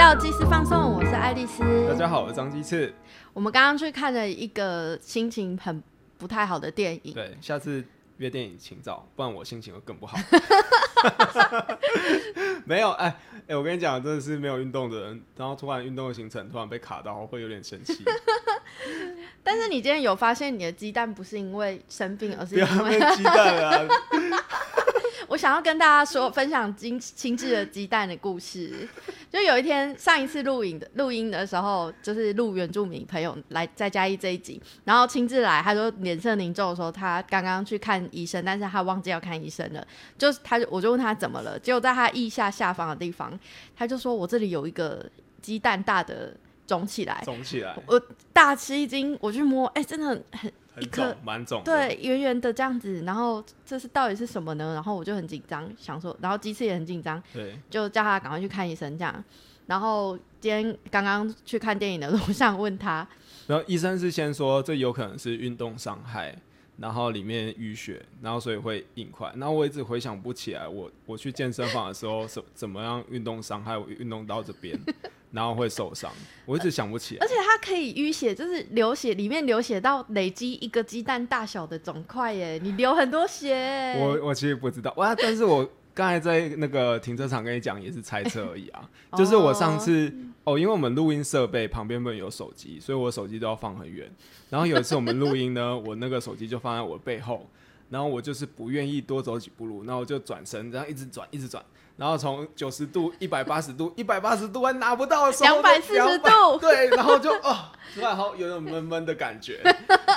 到祭司放送，我是爱丽丝。大家好，我是张鸡翅。我们刚刚去看了一个心情很不太好的电影，对，下次约电影请早，不然我心情会更不好。没有，哎哎，我跟你讲，真的是没有运动的人，然后突然运动的行程突然被卡到，会有点生气。但是你今天有发现你的鸡蛋不是因为生病，而是因为鸡蛋啊。我想要跟大家说，分享精精致的鸡蛋的故事。就有一天，上一次录影的录音的时候，就是录原住民朋友来再加一这一集，然后亲自来，他说脸色凝重，的时候他刚刚去看医生，但是他忘记要看医生了。就是他就，我就问他怎么了，结果在他腋下下方的地方，他就说我这里有一个鸡蛋大的肿起来，肿起来，我大吃一惊，我去摸，哎，真的很。一颗蛮肿，对，圆圆的这样子，然后这是到底是什么呢？然后我就很紧张，想说，然后鸡翅也很紧张，对，就叫他赶快去看医生这样。然后今天刚刚去看电影的路上问他，然后医生是先说这有可能是运动伤害，然后里面淤血，然后所以会硬块。然后我一直回想不起来，我我去健身房的时候怎怎么样运动伤害我运动到这边。然后会受伤，我一直想不起来。而且它可以淤血，就是流血，里面流血到累积一个鸡蛋大小的肿块耶！你流很多血。我我其实不知道哇，但是我刚才在那个停车场跟你讲，也是猜测而已啊。就是我上次哦，因为我们录音设备旁边不能有手机，所以我手机都要放很远。然后有一次我们录音呢，我那个手机就放在我背后，然后我就是不愿意多走几步路，然后我就转身，然后一直转，一直转。然后从九十度、一百八十度、一百八十度还拿不到手，两百四十度，对，然后就哦，突然好有种闷闷的感觉，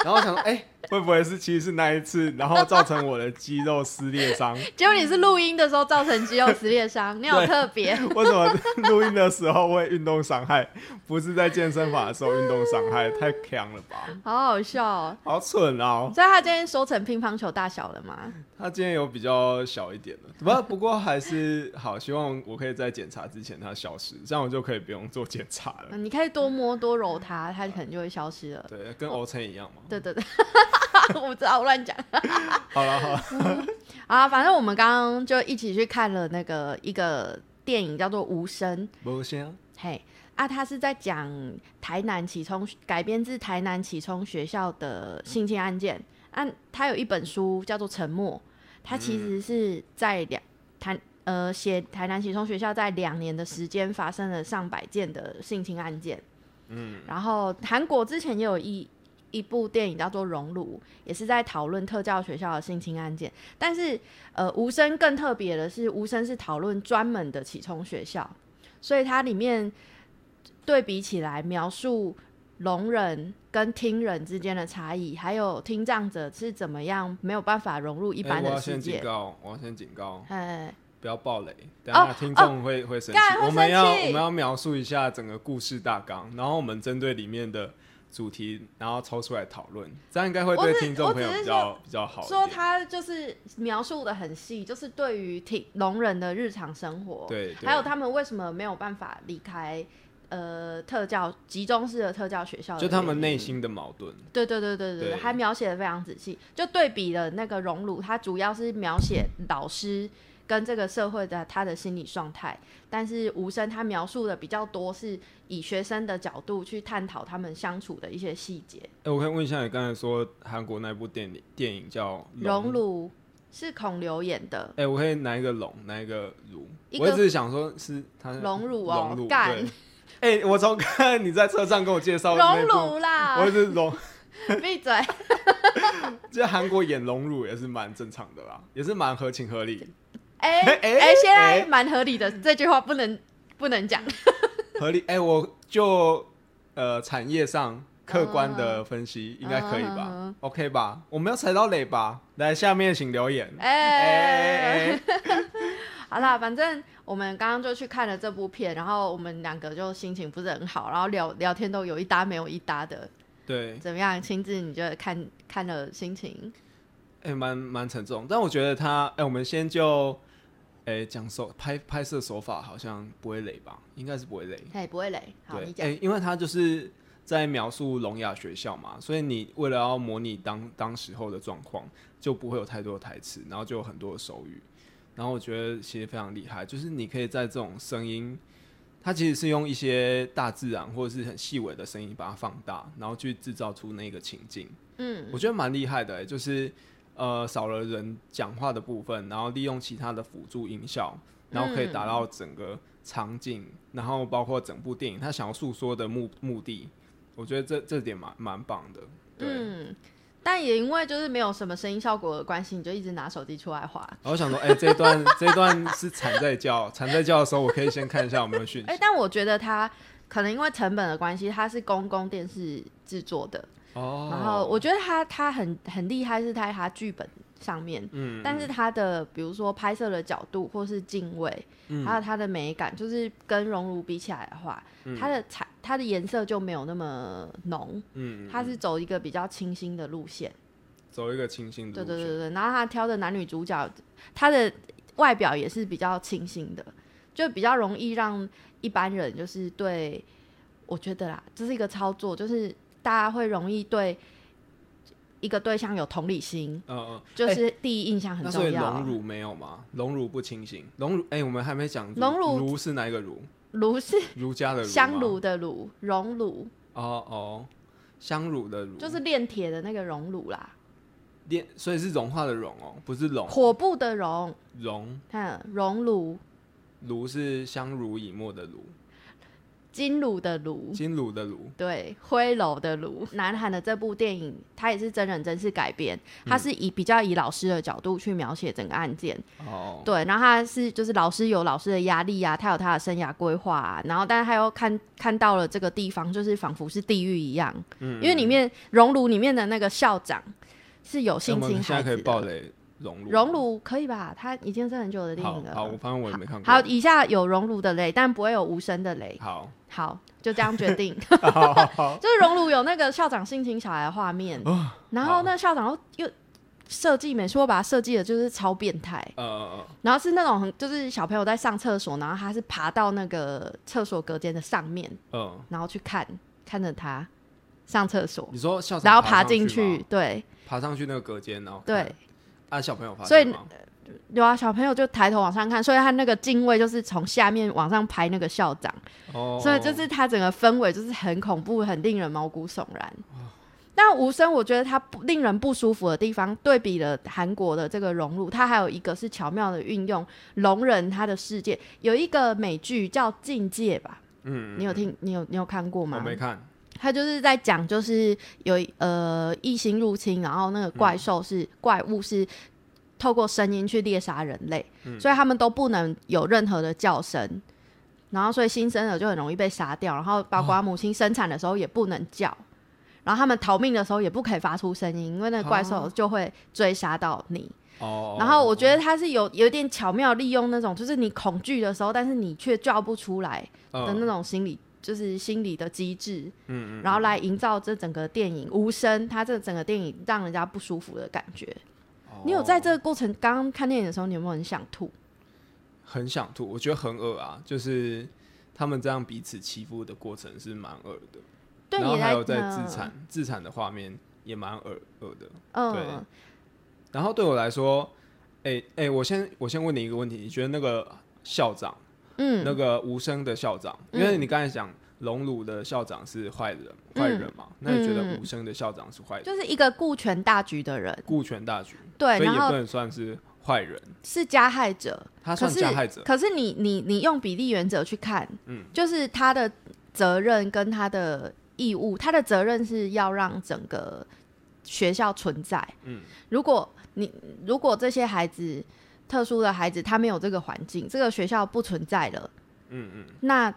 然后想哎。会不会是其实是那一次，然后造成我的肌肉撕裂伤？结果你是录音的时候造成肌肉撕裂伤，你好特别。为什么录音的时候会运动伤害，不是在健身房的时候运动伤害？太强了吧！好好笑，哦，好蠢哦！所以他今天收成乒乓球大小了吗？他今天有比较小一点的，不不过还是好。希望我可以在检查之前它消失，这样我就可以不用做检查了。你可以多摸多揉它，它可能就会消失了。对，跟欧辰一样嘛。对对对。我不知道，我乱讲。好了好了，啊，反正我们刚刚就一起去看了那个一个电影，叫做《无声》。无声。嘿，啊，他是在讲台南启聪改编自台南启聪学校的性侵案件。啊，他有一本书叫做《沉默》，他其实是在两台呃写台南启聪学校在两年的时间发生了上百件的性侵案件。嗯，然后韩国之前也有一。一部电影叫做《熔炉》，也是在讨论特教学校的性侵案件。但是，呃，无声更特别的是，无声是讨论专门的启聪学校，所以它里面对比起来，描述聋人跟听人之间的差异，还有听障者是怎么样没有办法融入一般的世界。我要先警告，我要先警告，哎，不要暴雷，等下听众会会生气。我们要我们要描述一下整个故事大纲，然后我们针对里面的。主题，然后抽出来讨论，这样应该会对听众朋友比较比较好。说他就是描述的很细，就是对于听聋人的日常生活，对，还有他们为什么没有办法离开呃特教集中式的特教学校，就他们内心的矛盾。对对对对对，还描写的非常仔细，就对比了那个荣辱，它主要是描写老师。跟这个社会的他的心理状态，但是无声他描述的比较多，是以学生的角度去探讨他们相处的一些细节。哎，我可以问一下，你刚才说韩国那部电影电影叫《熔炉》，是孔刘演的。哎，我可以拿一个龙，拿一个炉。我一直想说是他熔炉哦，干。哎，我从看你在车上跟我介绍熔炉啦，我是熔。闭嘴。这韩国演熔炉也是蛮正常的啦，也是蛮合情合理。哎 哎哎，现在蛮合理的，这句话不能不能讲。合理哎，我就呃产业上客观的分析应该可以吧？OK 吧？我没有踩到雷吧？来下面请留言。哎哎哎，好啦，反正我们刚刚就去看了这部片，然后我们两个就心情不是很好，然后聊聊天都有一搭没有一搭的。对，怎么样？亲自你觉得看看了心情？哎，蛮蛮沉重，但我觉得他哎，我们先就。哎，讲手拍拍摄手法好像不会累吧？应该是不会累。哎，不会累。好，你讲。哎，因为他就是在描述聋哑学校嘛，所以你为了要模拟当当时候的状况，就不会有太多的台词，然后就有很多的手语。然后我觉得其实非常厉害，就是你可以在这种声音它其实是用一些大自然或者是很细微的声音把它放大，然后去制造出那个情境。嗯，我觉得蛮厉害的、欸，就是呃少了人讲话的部分，然后利用其他的辅助音效，然后可以达到整个场景，然后包括整部电影他想要诉说的目目的，我觉得这这点蛮蛮棒的。对，嗯，但也因为就是没有什么声音效果的关系，你就一直拿手机出来滑。然后想说，哎、这一段这一段是蝉在叫，蝉在叫的时候，我可以先看一下有没有讯息。哎、但我觉得它可能因为成本的关系，它是公共电视制作的，哦，然后我觉得他他很很厉害，是在他剧本上面，嗯，但是他的比如说拍摄的角度或是敬畏，嗯。还有它的美感，就是跟熔炉比起来的话，它的彩它的颜色就没有那么浓，嗯，它是走一个比较清新的路线。走一个清新的路线。对对对对，然后他挑的男女主角，他的外表也是比较清新的，就比较容易让一般人就是对，我觉得啦，这是一个操作，就是大家会容易对一个对象有同理心，嗯嗯，就是第一印象很那所以重要。龙乳没有吗？龙乳不清醒，龙乳哎、我们还没讲龙乳乳是哪一个乳？炉是儒家的儒吗？香炉的炉，熔炉哦哦，香乳的乳。就是炼铁的那个熔炉啦，炼，所以是融化的融哦，不是龙火部的熔，融看熔炉，炉是相濡以沫的炉，金炉的炉，金炉的炉。对，灰楼的炉。南韩的这部电影，它也是真人真事改编，它是以比较以老师的角度去描写整个案件。哦，对，然后他是就是老师有老师的压力啊，他有他的生涯规划啊，然后但是他又看看到了这个地方，就是仿佛是地狱一样，嗯因为里面熔炉里面的那个校长是有那性我们现在侵孩子可以爆。雷熔炉，熔炉可以吧？它已经是很久的电影了。好好，我反正我也没看过。好，以下有熔炉的雷，但不会有无声的雷。好，好，就这样决定。就是熔炉有那个校长性侵小孩的画面，哦然后那校长又又设计美术把它设计的就是超变态，然后是那种很就是小朋友在上厕所，然后他是爬到那个厕所隔间的上面，嗯，然后去看看着他上厕所，你说校长然后爬进去，吗，对。爬上去那个隔间，然后对，啊，小朋友发所以现吗？有啊，小朋友就抬头往上看，所以他那个敬畏就是从下面往上拍那个校长。哦，所以就是他整个氛围就是很恐怖，很令人毛骨悚然。但无声，我觉得它不令人不舒服的地方，对比了韩国的这个融入，它还有一个是巧妙的运用聋人他的世界。有一个美剧叫《境界》吧，嗯，你有听？你有你有看过吗我吗？没看，他就是在讲，就是有呃异星入侵，然后那个怪兽是、怪物是透过声音去猎杀人类，所以他们都不能有任何的叫声，然后所以新生儿就很容易被杀掉，然后包括母亲生产的时候也不能叫。然后他们逃命的时候也不可以发出声音，因为那个怪兽就会追杀到你。哦，然后我觉得他是有有点巧妙利用那种，就是你恐惧的时候，但是你却叫不出来的那种心理，就是心理的机制。嗯嗯，然后来营造这整个电影无声，它这整个电影让人家不舒服的感觉。哦你有在这个过程刚刚看电影的时候，你有没有很想吐？很想吐，我觉得很恶啊，就是他们这样彼此欺负的过程是蛮恶的，对你然后还有在嗯自残自残的画面也蛮恶恶的。对嗯，然后对我来说，哎、哎、我先我先问你一个问题，你觉得那个校长，嗯，那个无声的校长，因为你刚才讲龙鲁的校长是坏人，坏人嘛，那你觉得武生的校长是坏人，就是一个顾全大局的人，顾全大局，对，所以也不能算是坏人，是加害者，他算加害者。可是你你你用比例原则去看，嗯。就是他的责任跟他的义务，他的责任是要让整个学校存在。嗯，如果你如果这些孩子特殊的孩子他没有这个环境，这个学校不存在了，嗯嗯，那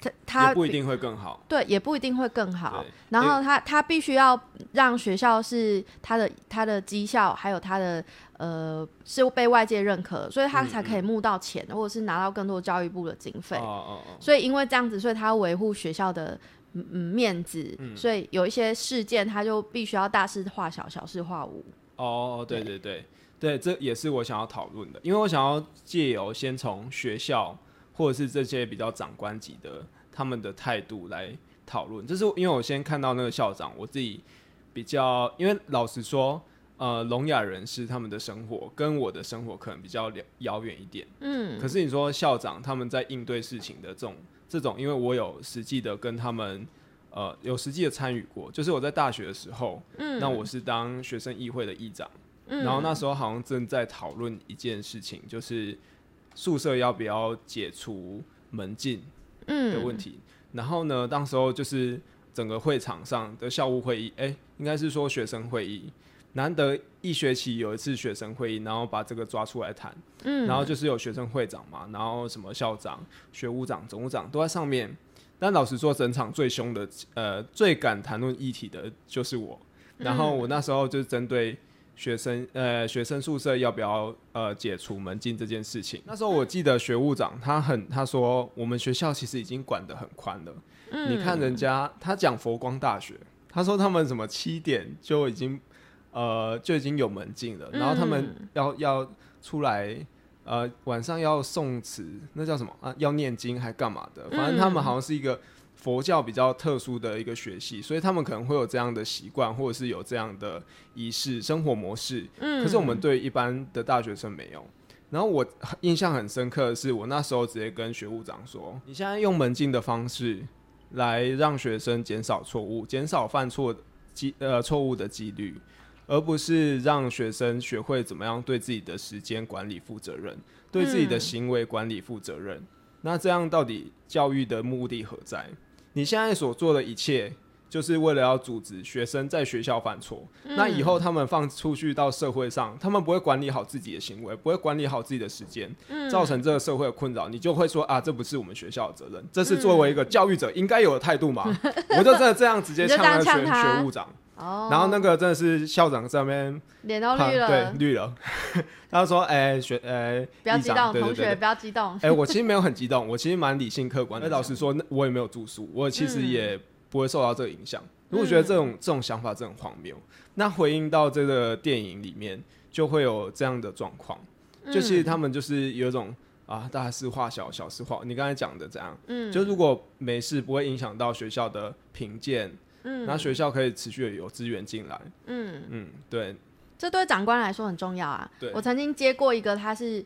他他不一定会更好。对，也不一定会更好。然后他他必须要让学校是他的他的绩效，还有他的呃是被外界认可，所以他嗯才可以募到钱，或者是拿到更多教育部的经费。哦哦哦，所以因为这样子，所以他要维护学校的嗯嗯面子，嗯所以有一些事件他就必须要大事化小，小事化无。哦，对对对对，这也是我想要讨论的，因为我想要借由先从学校或者是这些比较长官级的他们的态度来讨论。就是因为我先看到那个校长，我自己比较，因为老实说，呃，聋哑人士他们的生活跟我的生活可能比较遥遥远一点。嗯。可是你说校长他们在应对事情的这种这种，因为我有实际的跟他们呃有实际的参与过，就是我在大学的时候，嗯。那我是当学生议会的议长，嗯。然后那时候好像正在讨论一件事情，就是宿舍要不要解除门禁嗯的问题。然后呢，当时候就是整个会场上的校务会议，哎、应该是说学生会议，难得一学期有一次学生会议，然后把这个抓出来谈。嗯然后就是有学生会长嘛，然后什么校长、学务长、总务长都在上面。但老实说，整场最凶的，呃，最敢谈论议题的就是我。然后我那时候就是针对学生，呃，学生宿舍要不要呃解除门禁这件事情。那时候我记得学务长他很他说，我们学校其实已经管得很宽了。嗯你看人家他讲佛光大学，他说他们什么七点就已经呃就已经有门禁了，然后他们嗯要要出来呃晚上要诵词，那叫什么啊？要念经还干嘛的？反正他们好像是一个佛教比较特殊的一个学系，所以他们可能会有这样的习惯，或者是有这样的仪式生活模式。嗯可是我们对一般的大学生没有。然后我印象很深刻的是，我那时候直接跟学务长说：“你现在用门禁的方式来让学生减少错误，减少犯错机呃错误的几率，而不是让学生学会怎么样对自己的时间管理负责任，对自己的嗯行为管理负责任。那这样到底教育的目的何在？你现在所做的一切，就是为了要阻止学生在学校犯错。那以后他们放出去到社会上，他们不会管理好自己的行为，不会管理好自己的时间，嗯。造成这个社会的困扰，你就会说啊，这不是我们学校的责任，这是作为一个教育者应该有的态度嘛？我就真的这样直接呛那个学学务长，哦，然后那个真的是校长在那边脸都看绿了，对绿了，他说哎、学哎、不要激动，同学不要激动。哎、我其实没有很激动，我其实蛮理性客观的。老实说，那我也没有住宿，我其实嗯也不会受到这个影响。我觉得这种这种想法真的很荒谬。那回应到这个电影里面，就会有这样的状况，就其实他们就是有一种啊，大事化小，小事化。你刚才讲的这样，嗯就如果没事不会影响到学校的评鉴，嗯。那学校可以持续的有资源进来。嗯，嗯，对，这对长官来说很重要啊。对。我曾经接过一个，他是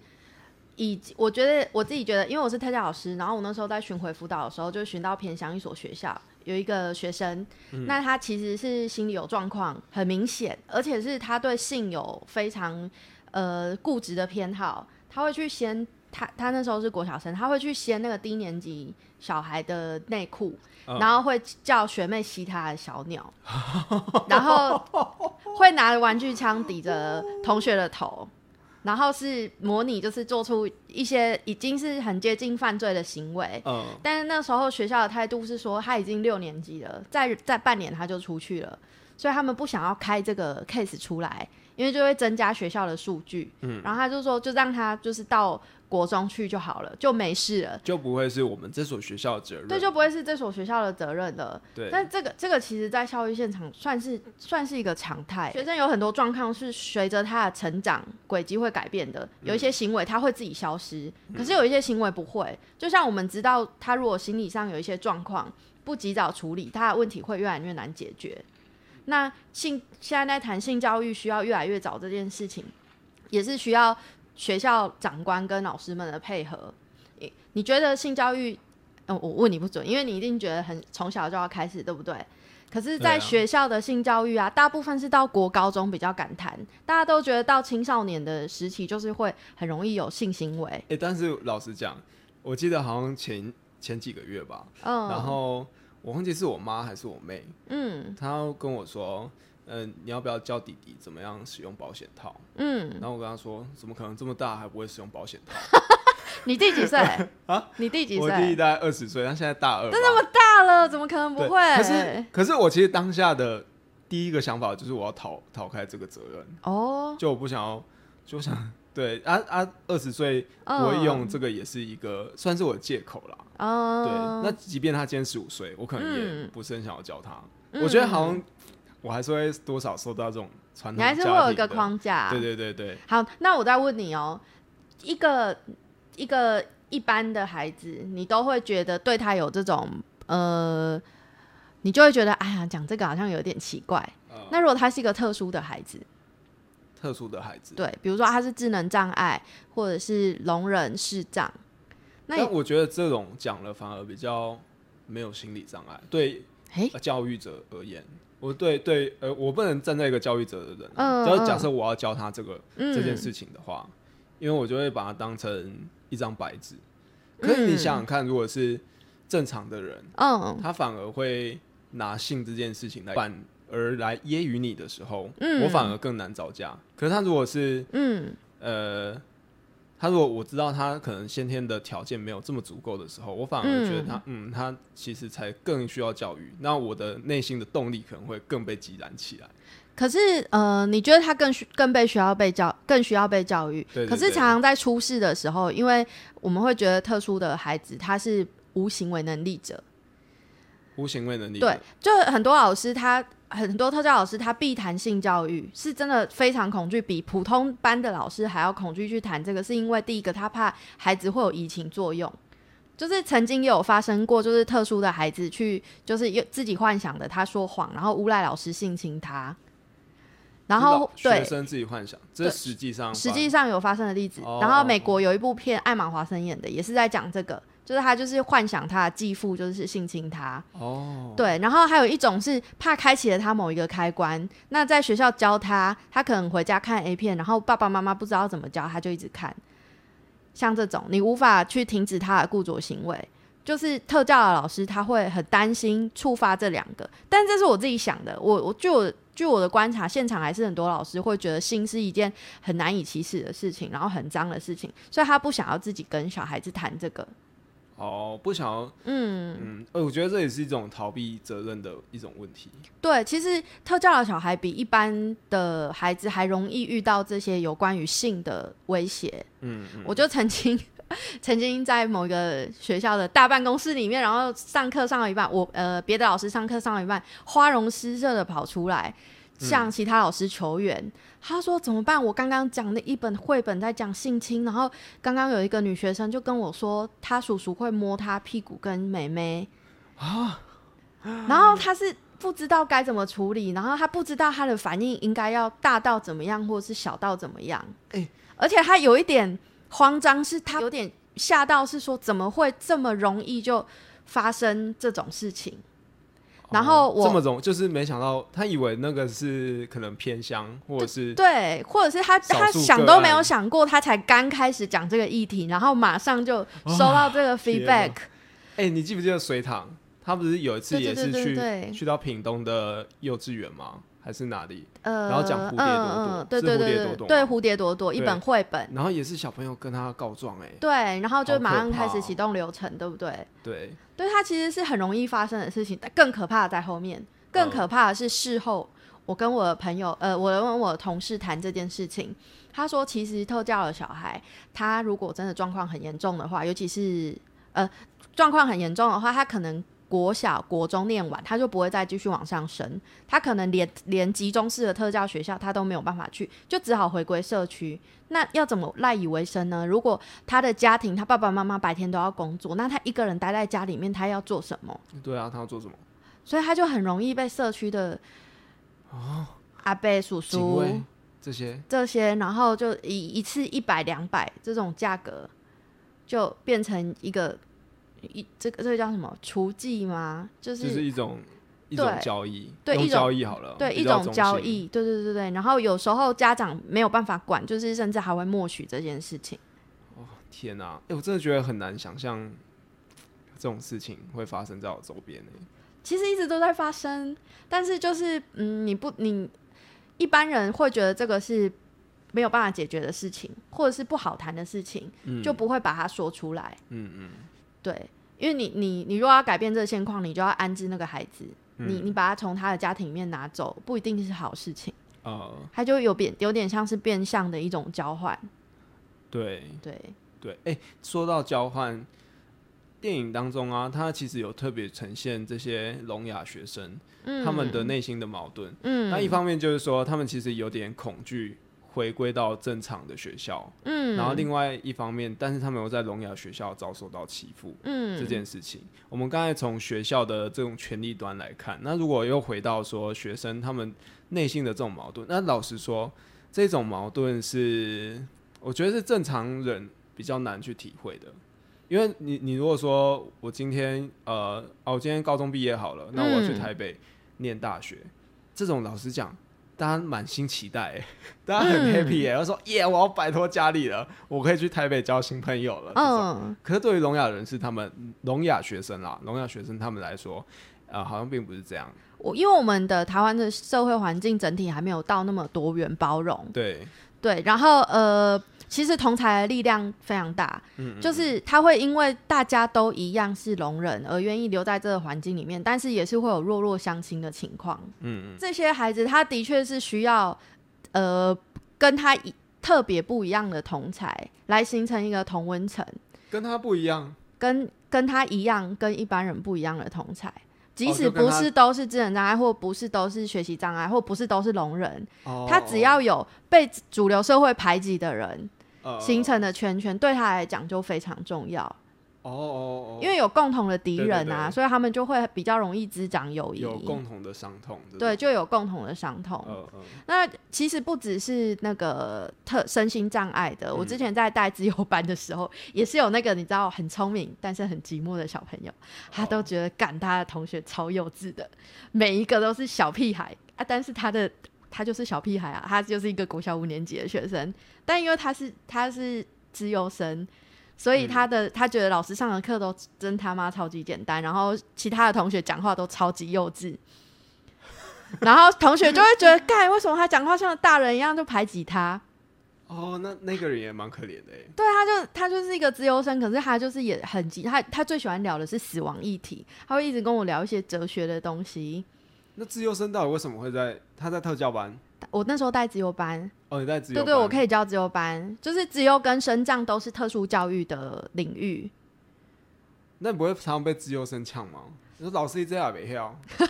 以我觉得我自己觉得，因为我是特教老师，然后我那时候在巡回辅导的时候，就巡到偏乡一所学校，有一个学生，嗯。那他其实是心理有状况，很明显，而且是他对性有非常呃固执的偏好，他会去掀他他那时候是国小生，他会去掀那个低年级小孩的内裤，嗯然后会叫学妹吸他的小鸟，然后会拿玩具枪抵着同学的头，然后是模拟就是做出一些已经是很接近犯罪的行为。嗯，但是那时候学校的态度是说他已经六年级了，再再半年他就出去了，所以他们不想要开这个 case 出来，因为就会增加学校的数据。嗯，然后他就说就让他就是到国中去就好了，就没事了。就不会是我们这所学校的责任。对，就不会是这所学校的责任了。对，但这个这个其实，在教育现场算是算是一个常态。学生有很多状况是随着他的成长轨迹会改变的，有一些行为他会自己消失，可是有一些行为不会。就像我们知道，他如果心理上有一些状况，不及早处理，他的问题会越来越难解决。那性现在在谈性教育需要越来越早这件事情，也是需要学校长官跟老师们的配合。你你觉得性教育？嗯，我问你不准，因为你一定觉得很从小就要开始，对不对？可是，在学校的性教育啊，大部分是到国高中比较敢谈，大家都觉得到青少年的时期就是会很容易有性行为。哎、但是老实讲，我记得好像前前几个月吧，嗯，然后我忘记是我妈还是我妹，嗯她跟我说，嗯、你要不要教弟弟怎么样使用保险套？嗯，然后我跟他说，怎么可能这么大还不会使用保险套？你弟几岁 啊？你弟几岁我弟弟？大概二十岁，他现在大二都。那么大了，怎么可能不会？可是可是我其实当下的第一个想法就是我要逃逃开这个责任，哦，就我不想要，就想对啊啊，二十岁嗯不会用这个也是一个算是我的借口啦。嗯，对，那即便他今天十五岁，我可能也嗯不是很想要教他。嗯我觉得好像我还是会多少受到这种传统你统，还是会有一个。框架。对对对对，好，那我再问你哦，一个一个一般的孩子，你都会觉得对他有这种呃，你就会觉得哎呀，讲这个好像有点奇怪。呃那如果他是一个特殊的孩子，特殊的孩子，对，比如说他是智能障碍，或者是聋人视障，那我觉得这种讲了反而比较没有心理障碍，对教育者而言，我对对呃，我不能站在一个教育者的人，嗯就是假设我要教他这个、嗯。这件事情的话，因为我就会把它当成一张白纸。可是你想想看，如果是正常的人，嗯。他反而会拿性这件事情来反而来揶揄你的时候，嗯。我反而更难招架。可是他如果是嗯。呃，他如果我知道他可能先天的条件没有这么足够的时候，我反而觉得他嗯他其实才更需要教育。那我的内心的动力可能会更被激燃起来。可是呃，你觉得他更需更被需要被教，更需要被教育？可是常常在出事的时候，因为我们会觉得特殊的孩子他是无行为能力者，无行为能力对，就很多老师他很多特教老师他必谈性教育，是真的非常恐惧，比普通班的老师还要恐惧去谈这个，是因为第一个他怕孩子会有移情作用。就是曾经也有发生过，就是特殊的孩子去，就是有自己幻想的他说谎，然后诬赖老师性侵他，然后学生自己幻想，这实际上实际上有发生的例子。哦然后美国有一部片，艾玛华森演的，也是在讲这个，就是他就是幻想他的继父就是性侵他。哦，对，然后还有一种是怕开启了他某一个开关，那在学校教他，他可能回家看 A 片，然后爸爸妈妈不知道怎么教，他就一直看。像这种，你无法去停止他的固着行为，就是特教的老师他会很担心触发这两个，但这是我自己想的。我我据我据我的观察，现场还是很多老师会觉得性是一件很难以启齿的事情，然后很脏的事情，所以他不想要自己跟小孩子谈这个。哦，不想要，嗯，嗯，呃，我觉得这也是一种逃避责任的一种问题。对，其实特教的小孩比一般的孩子还容易遇到这些有关于性的威胁。嗯嗯，我就曾经曾经在某一个学校的大办公室里面，然后上课上到一半，我呃别的老师上课上到一半，花容失色的跑出来向其他老师求援。他说怎么办？我刚刚讲的一本绘本在讲性侵，然后刚刚有一个女学生就跟我说，她叔叔会摸她屁股跟妹妹啊，然后他是不知道该怎么处理，然后他不知道他的反应应该要大到怎么样，或者是小到怎么样。哎而且他有一点慌张，是他有点吓到，是说怎么会这么容易就发生这种事情？然后我哦这么容，就是没想到他以为那个是可能偏乡，或者是对，或者是他他想都没有想过，他才刚开始讲这个议题，然后马上就收到这个 feedback。哎、你记不记得隋唐？他不是有一次也是去对去到屏东的幼稚园吗？还是哪里？呃，然后讲蝴蝶朵朵对是对对蝴蝶朵朵对对，蝴蝶朵朵一本绘本，然后也是小朋友跟他告状、哎，对，然后就马上开始启动流程，对不对？对，对，它其实是很容易发生的事情，但更可怕的在后面。更嗯可怕的是事后，我跟我的朋友，呃，我问我的同事谈这件事情，他说，其实特教的小孩，他如果真的状况很严重的话，尤其是呃状况很严重的话，他可能国小、国中念完，他就不会再继续往上升，他可能连连集中式的特教学校他都没有办法去，就只好回归社区。那要怎么赖以为生呢？如果他的家庭，他爸爸妈妈白天都要工作，那他一个人待在家里面，他要做什么？对啊，他要做什么？所以他就很容易被社区的阿伯、叔叔这些，这些，然后就以一次一百、两百这种价格，就变成一个一这个这个叫什么雏妓吗？就是、就是一种一种交易，对一种交易好了，对一种。交易，对对对对。然后有时候家长没有办法管，就是甚至还会默许这件事情。哦天哪、哎、我真的觉得很难想象这种事情会发生在我周边呢、其实一直都在发生，但是就是嗯，你不你一般人会觉得这个是没有办法解决的事情，或者是不好谈的事情，嗯，就不会把它说出来。嗯嗯，对，因为你你你如果要改变这个现况，你就要安置那个孩子，你嗯你把他从他的家庭里面拿走，不一定是好事情，呃，他就有变有点像是变相的一种交换。对对，对，哎、说到交换，电影当中啊，他其实有特别呈现这些聋哑学生、嗯，他们的内心的矛盾。嗯，那一方面就是说，他们其实有点恐惧回归到正常的学校，嗯，然后另外一方面，但是他们又在聋哑学校遭受到欺负。嗯。这件事情，我们刚才从学校的这种权利端来看，那如果又回到说学生他们内心的这种矛盾，那老实说，这种矛盾是我觉得是正常人比较难去体会的，因为你你如果说我今天呃哦，我今天高中毕业好了，那我要去嗯。台北念大学，这种老实讲，大家满心期待欸，大家很嗯。happy 耶、他说耶，我要摆脱家里了，我可以去台北交新朋友了。嗯，嗯，可是对于聋哑人士他们聋哑学生啦，聋哑学生他们来说，呃，好像并不是这样。我因为我们的台湾的社会环境整体还没有到那么多元包容，对，对，然后呃，其实同才的力量非常大，嗯，嗯就是他会因为大家都一样是聋人而愿意留在这个环境里面，但是也是会有弱弱相亲的情况。嗯嗯这些孩子他的确是需要呃跟他一特别不一样的同才来形成一个同温层，跟他不一样。跟跟他一样跟一般人不一样的同才。即使不是都是智能障碍，或不是都是学习障碍，或不是都是聋人，哦他只要有被主流社会排挤的人呃形成的圈圈，对他来讲就非常重要。哦哦哦，因为有共同的敌人啊，对所以他们就会比较容易滋长友谊。有共同的伤痛。对，就有共同的伤痛。那其实不只是那个特身心障碍的，我之前在带自由班的时候，也是有那个你知道很聪明但是很寂寞的小朋友，他都觉得赶他的同学超幼稚的，每一个都是小屁孩啊，但是他的他就是小屁孩啊，他就是一个国小五年级的学生，但因为他是他是资优生。所以他的、他觉得老师上的课都真他妈超级简单，然后其他的同学讲话都超级幼稚，然后同学就会觉得，干为什么他讲话像大人一样就排挤他？哦，那那个人也蛮可怜的哎。对，他就他就是一个资优生，可是他就是也很急，他他最喜欢聊的是死亡议题，他会一直跟我聊一些哲学的东西。那自由生到底为什么会在他在特教班？我那时候带自由班，哦，你带自由班？对对，我可以教自由班，就是自由跟升降都是特殊教育的领域。那你不会常常被自由生呛吗？你说老师一这样没跳，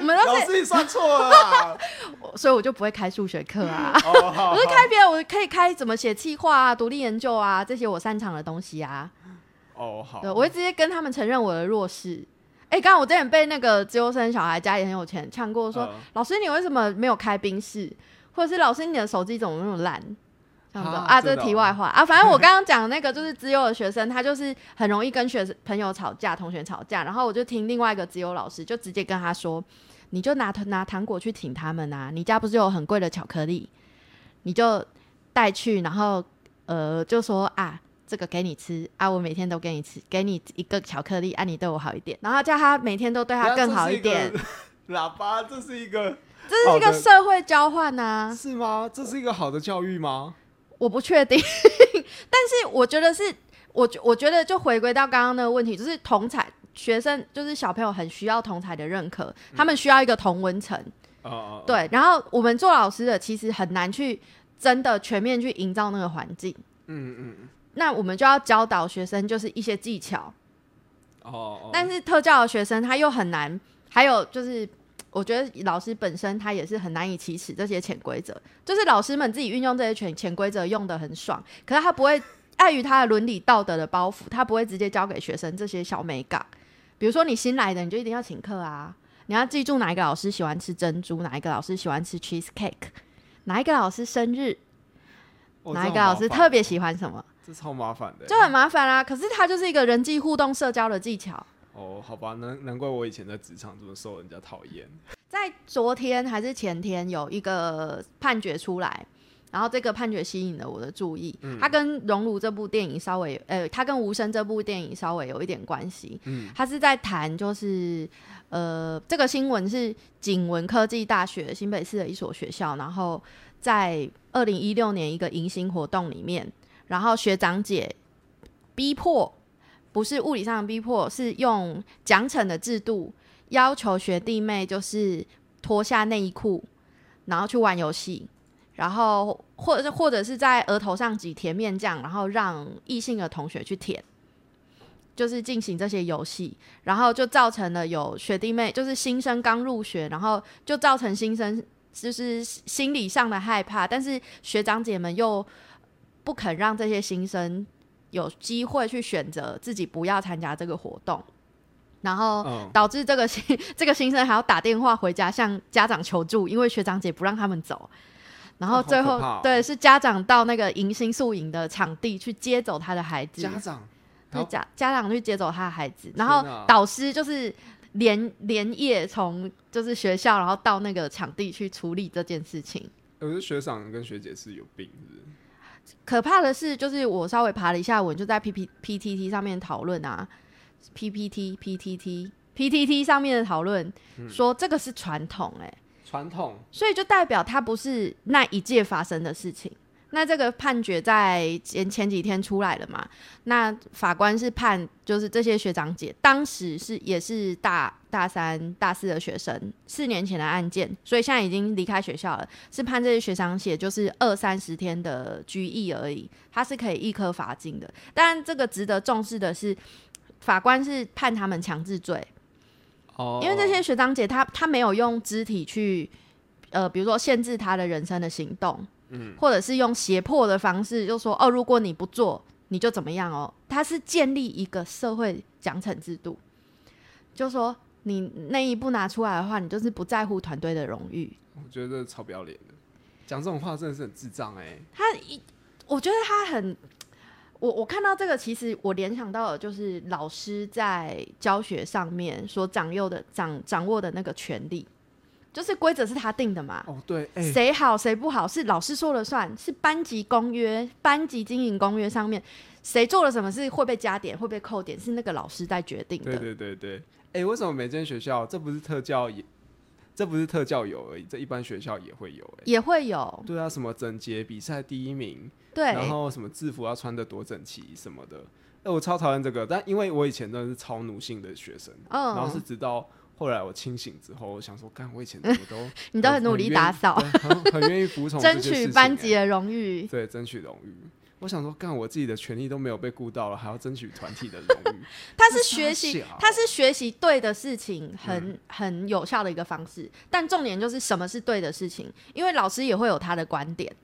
我们都老师你算错了 所以我就不会开数学课啊。哦，好，我是开别的，我可以开怎么写企划啊、独立研究啊这些我擅长的东西啊。哦好，对，我会直接跟他们承认我的弱势。哎、刚刚我之前被那个资优生小孩家里很有钱呛过说，呃老师你为什么没有开冰室？或者是老师你的手机怎么那么烂？这样子啊啊，这是题外话啊。反正我 刚刚讲的那个就是资优的学生，他就是很容易跟学生朋友吵架、同学吵架，然后我就听另外一个资优老师就直接跟他说，你就拿拿糖果去请他们啊，你家不是有很贵的巧克力，你就带去，然后呃就说啊。这个给你吃啊！我每天都给你吃，给你一个巧克力啊！你对我好一点，然后叫他每天都对他更好一点，喇叭，这是一个 这是一个社会交换呐、是吗？这是一个好的教育吗？我不确定，但是我觉得是，我觉我觉得就回归到刚刚那个问题，就是同才学生，就是小朋友很需要同才的认可，他们需要一个同温层，哦哦，哦，对。然后我们做老师的其实很难去真的全面去营造那个环境，嗯嗯嗯，那我们就要教导学生就是一些技巧，哦哦，但是特教的学生他又很难，还有就是。我觉得老师本身他也是很难以启齿这些潜规则，就是老师们自己运用这些潜潜规则用的很爽，可是他不会碍于他的伦理道德的包袱，他不会直接教给学生这些小美感。比如说你新来的，你就一定要请客啊，你要记住哪一个老师喜欢吃珍珠，哪一个老师喜欢吃 cheese cake，哪一个老师生日，哦哪一个老师特别喜欢什么，这超麻烦的，就很麻烦啦、可是它就是一个人际互动、社交的技巧。哦，好吧，难难怪我以前在职场这么受人家讨厌。在昨天还是前天有一个判决出来，然后这个判决吸引了我的注意。它跟《熔炉》这部电影稍微，呃，它跟《无声》这部电影稍微有一点关系。嗯，它是在谈，就是呃，这个新闻是景文科技大学新北市的一所学校，然后在二零一六年一个迎新活动里面，然后学长姐逼迫，不是物理上的逼迫，是用奖惩的制度要求学弟妹就是脱下内衣裤，然后去玩游戏，然后或者或者是在额头上挤甜面酱，然后让异性的同学去舔。就是进行这些游戏，然后就造成了有学弟妹，就是新生刚入学，然后就造成新生就是心理上的害怕，但是学长姐们又不肯让这些新生有机会去选择自己不要参加这个活动，然后嗯，导致这个新 这个新生还要打电话回家向家长求助，因为学长姐不让他们走。然后最后、对是家长到那个迎新宿营的场地去接走他的孩子，家长，对家家长去接走他的孩子，然后导师就是连连夜从就是学校，然后到那个场地去处理这件事情。我觉得学长跟学姐是有病，是不是？可怕的是，就是我稍微爬了一下我，就在 P P P T T 上面讨论啊，P P T P T T P T T 上面的讨论、嗯。说这个是传统，哎，传统。所以就代表它不是那一届发生的事情。那这个判决在前前几天出来了嘛？那法官是判，就是这些学长姐当时是也是大大三、大四的学生，四年前的案件，所以现在已经离开学校了，是判这些学长姐就是二三十天的拘役而已，他是可以一颗罚金的。但这个值得重视的是，法官是判他们强制罪，哦，因为这些学长姐她她没有用肢体去，呃，比如说限制她的人生的行动，嗯，或者是用胁迫的方式，就说哦，如果你不做，你就怎么样哦。他是建立一个社会奖惩制度，就说你那一步拿出来的话，你就是不在乎团队的荣誉。我觉得超不要脸的，讲这种话真的是很智障哎、他一，我觉得他很，我我看到这个，其实我联想到的就是老师在教学上面所掌握的掌掌握的那个权利，就是规则是他定的嘛，哦，对，哎、谁好谁不好是老师说了算，是班级公约、班级经营公约上面谁做了什么事会被加点、会被扣点，是那个老师在决定的。对对对对，哎、为什么每间学校这不是特教也，这不是特教有而已，这一般学校也会有哎、也会有。对啊，什么整洁比赛第一名，对。然后什么制服要穿的多整齐什么的，哎、我超讨厌这个，但因为我以前真的是超奴性的学生，嗯。然后是直到后来我清醒之后，我想说，干，我以前怎么都 你都很努力打扫，很很愿意服从这争取班级的荣誉。对，争取荣誉。我想说，干我自己的权利都没有被顾到了，还要争取团体的荣誉。他是学习，他是学习对的事情很，很有效的一个方式。但重点就是什么是对的事情，因为老师也会有他的观点。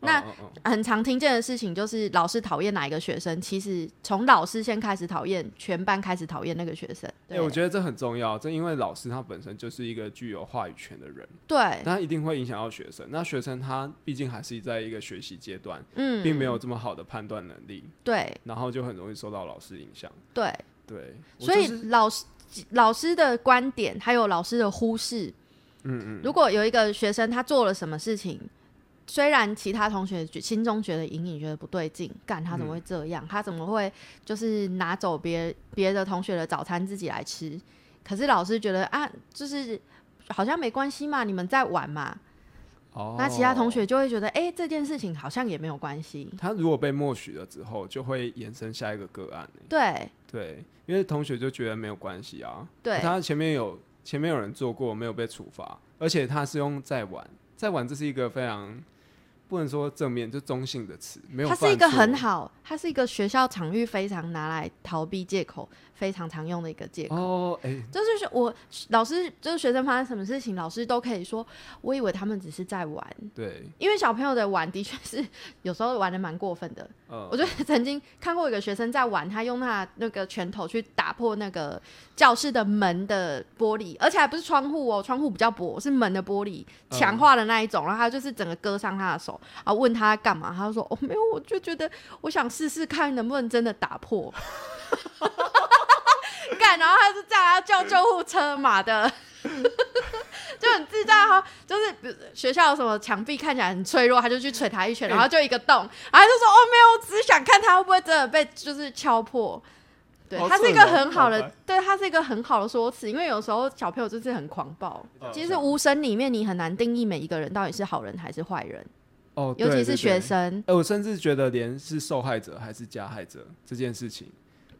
那很常听见的事情就是老师讨厌哪一个学生，其实从老师先开始讨厌，全班开始讨厌那个学生。哎、对，我觉得这很重要，这因为老师他本身就是一个具有话语权的人，对，但他一定会影响到学生。那学生他毕竟还是在一个学习阶段，嗯，并没有这么好的判断能力，对。然后就很容易受到老师影响。对，对，我所以就是老师老师的观点还有老师的忽视，嗯嗯，如果有一个学生他做了什么事情，虽然其他同学觉心中觉得隐隐觉得不对劲，干他怎么会这样？他怎么会就是拿走别别的同学的早餐自己来吃？可是老师觉得啊，就是好像没关系嘛，你们在玩嘛。哦，那其他同学就会觉得，哎、这件事情好像也没有关系。他如果被默许了之后，就会延伸下一个个案、欸。对对，因为同学就觉得没有关系啊，对他前面有前面有人做过，没有被处罚，而且他是用在玩，在玩这是一个非常不能说正面，就中性的词，没有它是一个很好，它是一个学校场域非常拿来逃避借口非常常用的一个借口。哦，哎、就是我老师就是学生发生什么事情，老师都可以说，我以为他们只是在玩，对，因为小朋友的玩的确是有时候玩的蛮过分的。嗯，我就曾经看过一个学生在玩，他用他那个拳头去打破那个教室的门的玻璃，而且还不是窗户哦，窗户比较薄，是门的玻璃，嗯强化的那一种。然后他就是整个割伤他的手，然后问他干嘛，他就说哦没有，我就觉得我想试试看能不能真的打破。干，然后他就叫他叫救护车嘛的。就很自在哈，就是比如学校有什么墙壁看起来很脆弱，他就去捶他一拳，然后就一个洞，然后他就说哦没有，我只是想看他会不会真的被就是敲破。对，好它是一个很好的好，对，他是一个很好的说辞，因为有时候小朋友就是很狂暴。嗯其实无声里面你很难定义每一个人到底是好人还是坏人，哦，尤其是学生，哎、我甚至觉得连是受害者还是加害者这件事情，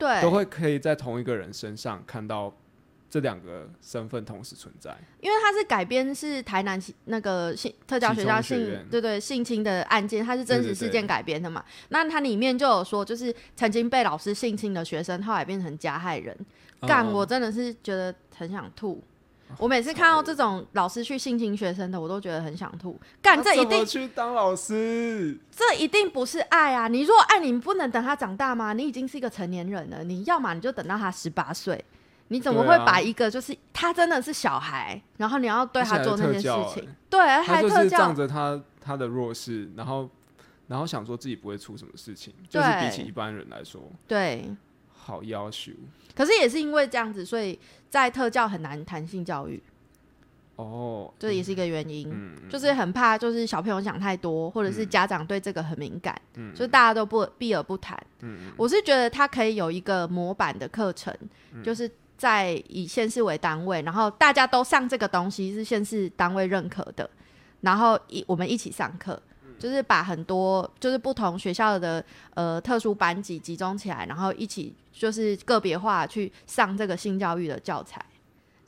对，都会可以在同一个人身上看到这两个身份同时存在。因为它是改编是台南那个性特教学校性对对性侵的案件，它是真实事件改编的嘛。那它里面就有说，就是曾经被老师性侵的学生，后来变成加害人。干、嗯我真的是觉得很想吐。我每次看到这种老师去性侵学生的，我都觉得很想吐。干，这一定去当老师？这一定不是爱啊！你如果爱，你不能等他长大吗？你已经是一个成年人了，你要么你就等到他十八岁，你怎么会把一个就是他真的是小孩，然后你要对他做那些事情？对，他就是仗着他他的弱势，然后然后想说自己不会出什么事情，就是比起一般人来说，对，好要求。可是也是因为这样子，所以在特教很难弹性教育。哦，这也是一个原因，就是很怕，就是小朋友想太多，或者是家长对这个很敏感，所以大家都不避而不谈。我是觉得他可以有一个模板的课程，就是在以县市为单位，然后大家都上这个东西是县市单位认可的，然后一我们一起上课，就是把很多就是不同学校的呃特殊班级集中起来，然后一起就是个别化去上这个性教育的教材。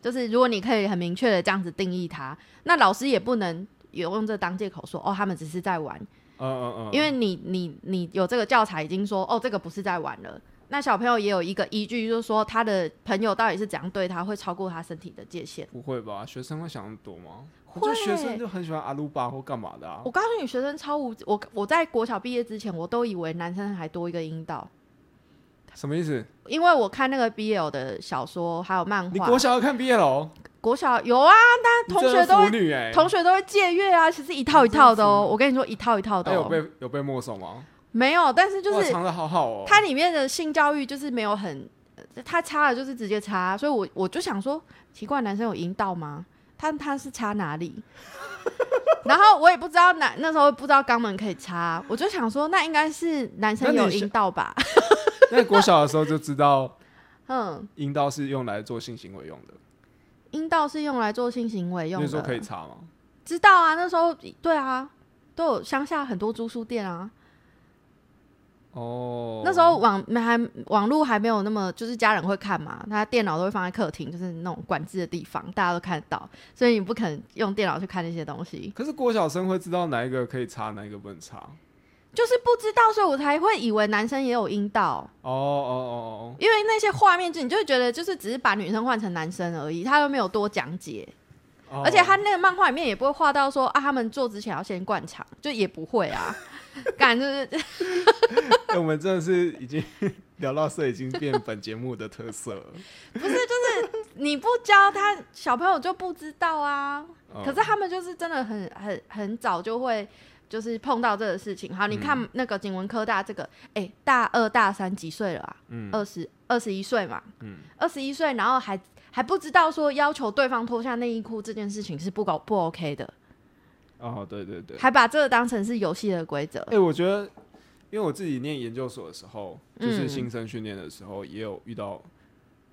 就是如果你可以很明确的这样子定义它，那老师也不能有用这当借口说哦，他们只是在玩。嗯嗯嗯。因为你你你有这个教材已经说哦，这个不是在玩了。那小朋友也有一个依据，就是说他的朋友到底是怎样对他，会超过他身体的界限。不会吧？学生会想那么多吗？会。学生就很喜欢阿鲁巴或干嘛的啊？我告诉你，学生超无我我在国小毕业之前，我都以为男生还多一个阴道。什么意思？因为我看那个 BL 的小说还有漫画，你国小要看 BL？国小有啊，但同学都会同学都会借阅啊，其实一套一套的哦。我跟你说，一套一套的。有被有被没收吗？没有，但是就是藏的好好哦。它里面的性教育就是没有很，它插的就是直接插，所以我我就想说，奇怪，男生有阴道吗？他他是插哪里？然后我也不知道男那时候不知道肛门可以插，我就想说，那应该是男生有阴道吧。那 国小的时候就知道，嗯，阴道是用来做性行为用的。阴道是用来做性行为用的。那时候可以插吗？知道啊，那时候对啊，都有乡下很多租书店啊。哦。那时候网还网络还没有那么，就是家人会看嘛，他电脑都会放在客厅，就是那种管制的地方，大家都看得到，所以你不可能用电脑去看那些东西。可是郭晓生会知道哪一个可以插，哪一个不能插？就是不知道，所以我才会以为男生也有阴道。哦哦哦因为那些画面就你就会觉得就是只是把女生换成男生而已，他又没有多讲解。而且他那个漫画里面也不会画到说啊，他们做之前要先灌肠，就也不会啊。感觉 我们真的是已经聊到这，已经变本节目的特色了。不是，就是你不教他，小朋友就不知道啊。可是他们就是真的很很很早就会。就是碰到这个事情，好，你看那个景文科大这个，哎，大二大三几岁了啊？嗯，二十二十一岁嘛，嗯，二十一岁，然后还还不知道说要求对方脱下内衣裤这件事情是不搞不 OK 的。哦，对对对，还把这个当成是游戏的规则。哎，我觉得，因为我自己念研究所的时候，就是新生训练的时候，也有遇到，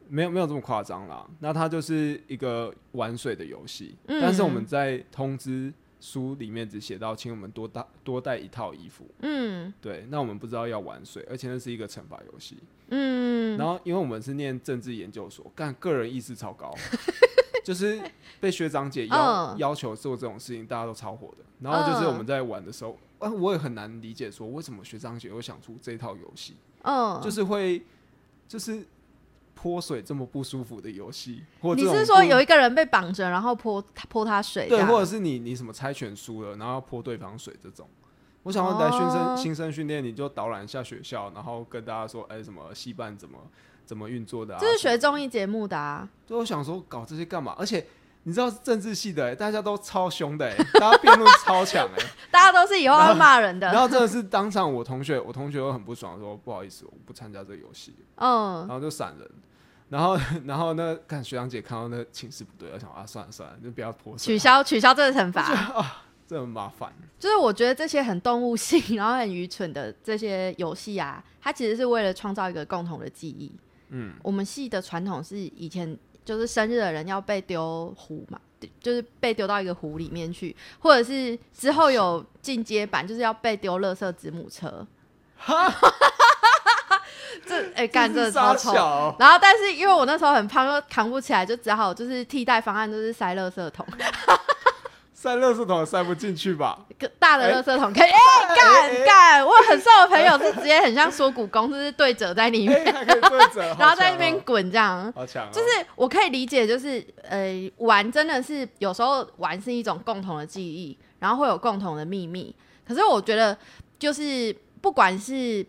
没有没有这么夸张啦。那它就是一个玩水的游戏，但是我们在通知。书里面只写到，请我们多带多带一套衣服。嗯，对，那我们不知道要玩水，而且那是一个惩罚游戏。嗯，然后因为我们是念政治研究所，干个人意识超高，就是被学长姐要要求做这种事情，大家都超火的。然后就是我们在玩的时候，啊，我也很难理解说为什么学长姐会想出这套游戏。嗯，就是会，就是。泼水这么不舒服的游戏，或你是说有一个人被绑着，然后泼泼他水？对，或者是你你什么猜拳输了，然后泼对方水这种。我想要来新生新生训练，你就导览一下学校，然后跟大家说，哎，什么戏班怎么怎么运作的？这是学综艺节目的啊。对，我想说搞这些干嘛？而且你知道政治系的，大家都超凶的，大家辩论超强，哎，大家都是以后要骂人的。然后真的是当场，我同学我同学又很不爽，说不好意思，我不参加这个游戏。嗯，然后就闪人。然后，然后那看学长姐看到那情势不对，我想啊，算了算了，就不要泼水，取消取消这个惩罚 啊，这很麻烦。就是我觉得这些很动物性，然后很愚蠢的这些游戏啊，它其实是为了创造一个共同的记忆。嗯，我们系的传统是以前就是生日的人要被丢湖嘛，就是被丢到一个湖里面去，或者是之后有进阶版，就是要被丢乐色子母车。这哎干这超丑，然后但是因为我那时候很胖又扛不起来，就只好就是替代方案就是塞垃圾桶，塞垃圾桶塞不进去吧？大的垃圾桶可以哎干干，我很瘦的朋友是直接很像缩骨功，就是对折在里面，然后在那边滚这样，好强！就是我可以理解，就是呃玩真的是有时候玩是一种共同的记忆，然后会有共同的秘密。可是我觉得就是不管是。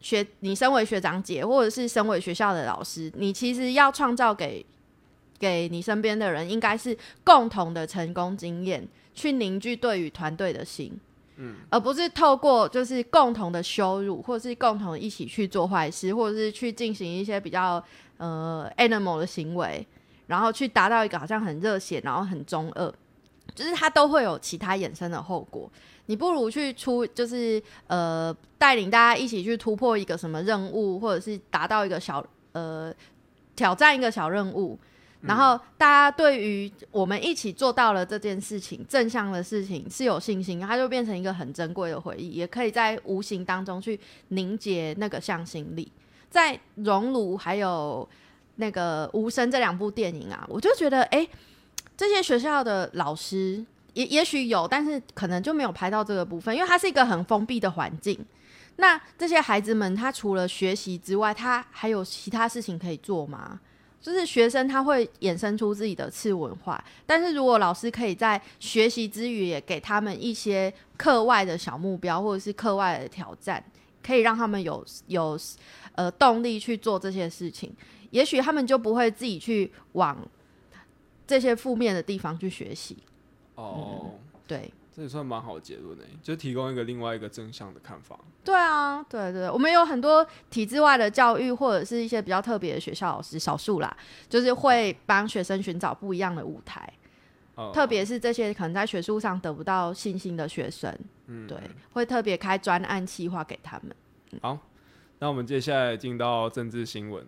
学你身为学长姐，或者是身为学校的老师，你其实要创造给给你身边的人，应该是共同的成功经验，去凝聚对于团队的心。嗯，而不是透过就是共同的羞辱，或者是共同一起去做坏事，或者是去进行一些比较呃 animal 的行为，然后去达到一个好像很热血，然后很中二，就是它都会有其他衍生的后果。你不如去出，就是呃带领大家一起去突破一个什么任务，或者是达到一个小呃挑战一个小任务。然后大家对于我们一起做到了这件事情，正向的事情是有信心，它就变成一个很珍贵的回忆，也可以在无形当中去凝结那个向心力。在《熔炉》还有那个《无声》这两部电影啊，我就觉得，哎，这些学校的老师也也许有，但是可能就没有拍到这个部分，因为它是一个很封闭的环境。那这些孩子们，他除了学习之外，他还有其他事情可以做吗？就是学生他会衍生出自己的次文化，但是如果老师可以在学习之余也给他们一些课外的小目标或者是课外的挑战，可以让他们有有呃动力去做这些事情，也许他们就不会自己去往这些负面的地方去学习。哦，对。这也算蛮好的结论呢，就提供一个另外一个正向的看法。对啊，对对，我们有很多体制外的教育，或者是一些比较特别的学校老师，少数啦，就是会帮学生寻找不一样的舞台。特别是这些可能在学术上得不到信心的学生，嗯，对，会特别开专案计划给他们。好，那我们接下来进到政治新闻。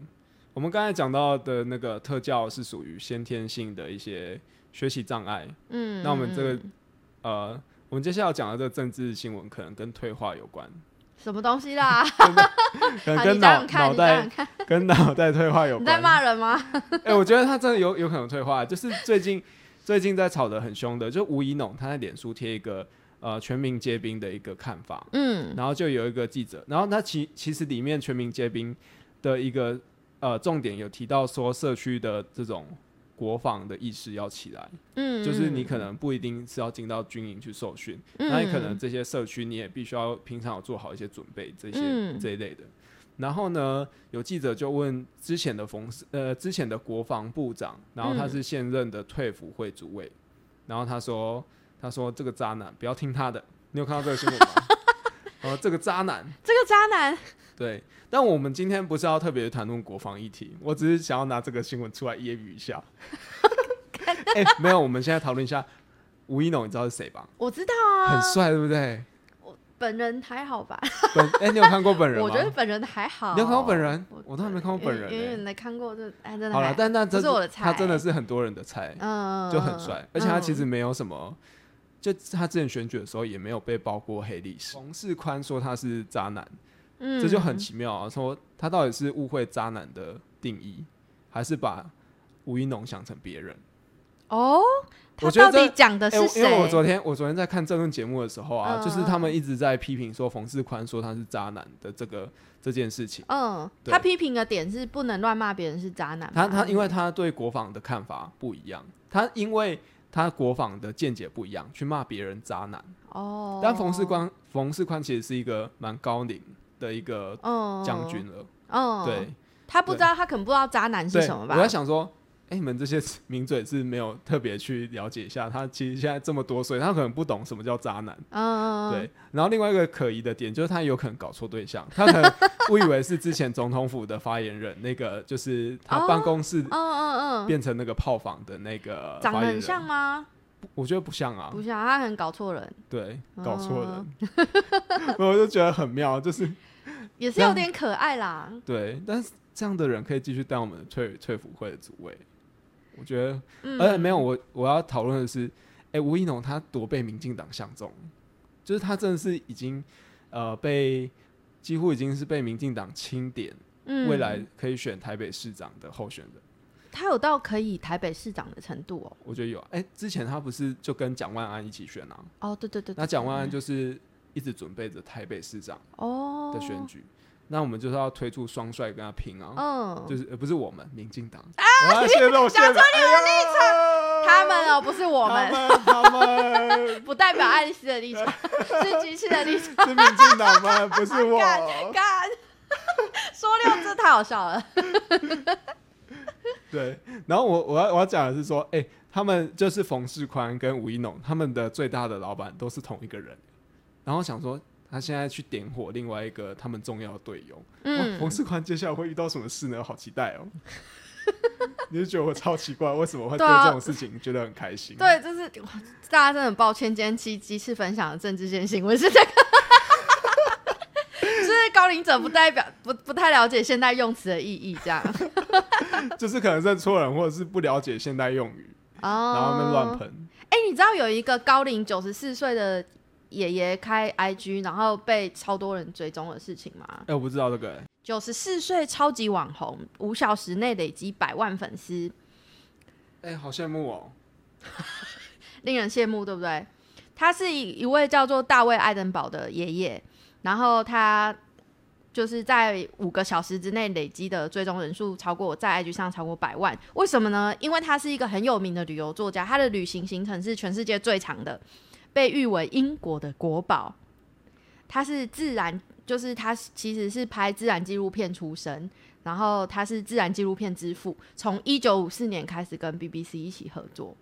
我们刚才讲到的那个特教是属于先天性的一些学习障碍。嗯，那我们这个。呃，我们接下来要讲的这个政治新闻可能跟退化有关，什么东西啦？可能跟脑脑袋跟脑袋退化有关。你在骂人吗？哎，我觉得他真的有有可能退化，就是最近最近在吵得很凶的，就吴怡农他在脸书贴一个呃全民皆兵的一个看法，嗯，然后就有一个记者，然后他其其实里面全民皆兵的一个呃重点有提到说社区的这种。国防的意识要起来，嗯，就是你可能不一定是要进到军营去受训，那你可能这些社区你也必须要平常有做好一些准备，这些这一类的。然后呢，有记者就问之前的冯呃之前的国防部长，然后他是现任的退辅会主委，然后他说他说这个渣男不要听他的，你有看到这个新闻吗？哦，这个渣男，这个渣男。对，但我们今天不是要特别谈论国防议题，我只是想要拿这个新闻出来揶揄一下。哎，没有，我们现在讨论一下吴一农，你知道是谁吧？我知道啊，很帅，对不对？我本人还好吧？本哎，你有看过本人吗？我觉得本人还好。你有看过本人？我都还没看过本人。远远的看过，这哎，真的好了。但那这是我的菜，他真的是很多人的菜，嗯，就很帅，而且他其实没有什么，就他之前选举的时候也没有被曝过黑历史。冯世宽说他是渣男。这就很奇妙啊！说他到底是误会渣男的定义，还是把吴一农想成别人？哦，他到底讲的是谁？因为我昨天我昨天在看政论节目的时候啊，就是他们一直在批评说冯世宽说他是渣男的这个这件事情。嗯，他批评的点是不能乱骂别人是渣男。他他因为他对国防的看法不一样，他因为他国防的见解不一样，去骂别人渣男。哦，但冯世宽冯世宽其实是一个蛮高龄。的一个将军了，哦，对，他不知道，他可能不知道渣男是什么吧？我在想说，哎，你们这些 名嘴是没有特别去了解一下，他其实现在这么多岁，他可能不懂什么叫渣男，嗯，对。然后另外一个可疑的点就是，他有可能搞错对象，他可能误以为是之前总统府的发言人，那个就是他办公室，嗯嗯嗯，变成那个炮房的那个，长得很像吗？我觉得不像啊，不像，他很搞错人，对，搞错人，我就觉得很妙，就是。也是有点可爱啦。对，但是这样的人可以继续当我们的退退辅会的主位，我觉得。而且没有我我要讨论的是，哎，吴一农他多被民进党相中，就是他真的是已经呃被几乎已经是被民进党清点，未来可以选台北市长的候选人。他有到可以台北市长的程度哦？我觉得有。哎，之前他不是就跟蒋万安一起选啊？哦，对对对。那蒋万安就是。一直准备着台北市长哦的选举，那我们就是要推出双帅跟他拼啊！嗯，就是呃不是我们民进党啊，你讲出你的立场，他们哦不是我们，他们 不代表爱丽丝的立场，是机器的立场，是民进党吗？不是我，干说六字太好笑了。对，然后我我要我要讲的是说，哎、他们就是冯世宽跟吴一农，他们的最大的老板都是同一个人。然后想说，他现在去点火另外一个他们重要的队友，嗯，嗯冯世宽接下来会遇到什么事呢？好期待哦！你就觉得我超奇怪，为什么会对对啊这种事情觉得很开心？对，就是大家真的很抱歉，今天七鸡翅分享的政治线新闻是这个。就是高龄者不代表不不太了解现代用词的意义，这样 就是可能认错人，或者是不了解现代用语，哦。然后他们乱喷。哎、你知道有一个高龄九十四岁的爷爷开 IG，然后被超多人追踪的事情吗？哎、我不知道这个、欸九十四岁超级网红，五小时内累积百万粉丝，哎、好羡慕哦。令人羡慕，对不对？他是一一位叫做大卫·爱登堡的爷爷，然后他就是在五个小时之内累积的追踪人数超过在 IG 上超过百万。为什么呢？因为他是一个很有名的旅游作家，他的旅行行程是全世界最长的，被誉为英国的国宝。他是自然，就是他其实是拍自然纪录片出身，然后他是自然纪录片之父，从一九五四年开始跟 BBC 一起合作。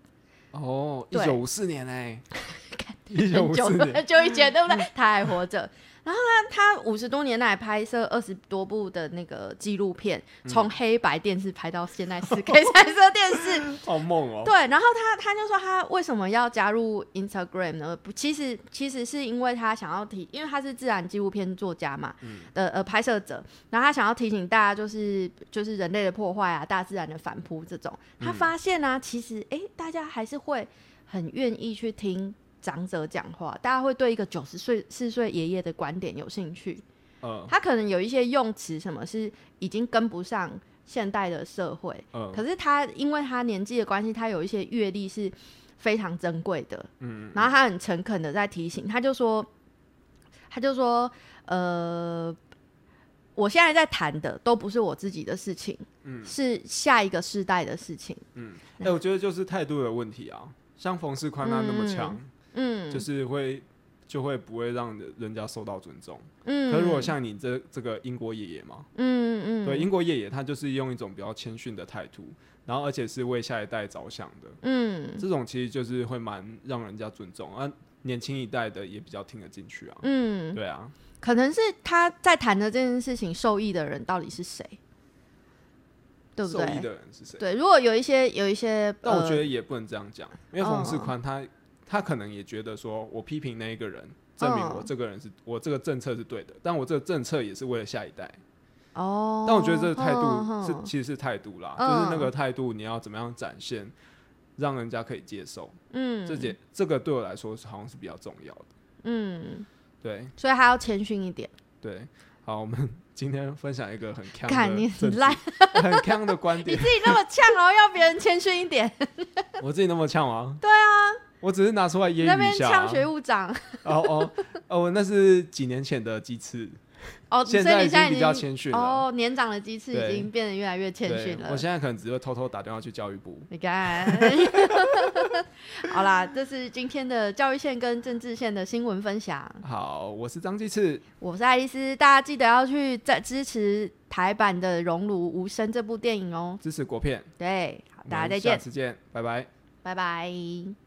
哦，一九五四年 哎、一九五四年，很久以前，对不对？他还活着。然后呢，他五十多年来拍摄二十多部的那个纪录片，嗯从黑白电视拍到现在 四 K 彩色电视。好梦哦。对，然后他他就说他为什么要加入 Instagram 呢？不，其实其实是因为他想要提，因为他是自然纪录片作家嘛，嗯的呃拍摄者，然后他想要提醒大家，就是就是人类的破坏啊，大自然的反扑这种。他发现呢、其实哎、诶大家还是会很愿意去听长者讲话，大家会对一个九十岁四岁爷爷的观点有兴趣。嗯。他可能有一些用词什么是已经跟不上现代的社会，嗯。可是他因为他年纪的关系，他有一些阅历是非常珍贵的，嗯，然后他很诚恳的在提醒，他就说，他就说，呃，我现在在谈的都不是我自己的事情，嗯，是下一个世代的事情，哎、我觉得就是态度的问题啊。像冯世宽他那么强，嗯，就是会就会不会让人人家受到尊重。嗯，可如果像你这这个英国爷爷嘛，嗯嗯，对，英国爷爷他就是用一种比较谦逊的态度，然后而且是为下一代着想的，嗯这种其实就是会蛮让人家尊重啊。年轻一代的也比较听得进去啊。嗯，对啊，可能是他在谈的这件事情受益的人到底是谁，对不受益对？的人是谁？对，如果有一些有一些，但我呃觉得也不能这样讲，因为冯世嗯宽他、他可能也觉得说，我批评那一个人，证明我嗯这个人是、我这个政策是对的，但我这个政策也是为了下一代。哦，但我觉得这个态度是其实是态度啦，嗯就是那个态度你要怎么样展现，让人家可以接受。嗯这件这个对我来说好像是比较重要的。嗯，对所以还要谦逊一点。对，好，我们今天分享一个很强看你的很烂，很强的观点 你自。己那么呛哦，要别人谦逊一点，我自己那么呛吗？对啊，我只是拿出来揶你那边揄一下、啊。呛学务长哦哦哦，那是几年前的鸡翅，哦，所以现在已你现在经比较谦逊了。哦，年长的鸡翅已经变得越来越谦对逊了我。现在可能只会偷偷打电话去教育部。你看，好啦，这是今天的教育线跟政治线的新闻分享。好，我是张鸡翅，我是爱丽丝，大家记得要去再支持台版的《熔炉无声》这部电影哦。支持国片，对，好，大家再见，下次见，拜拜。拜拜。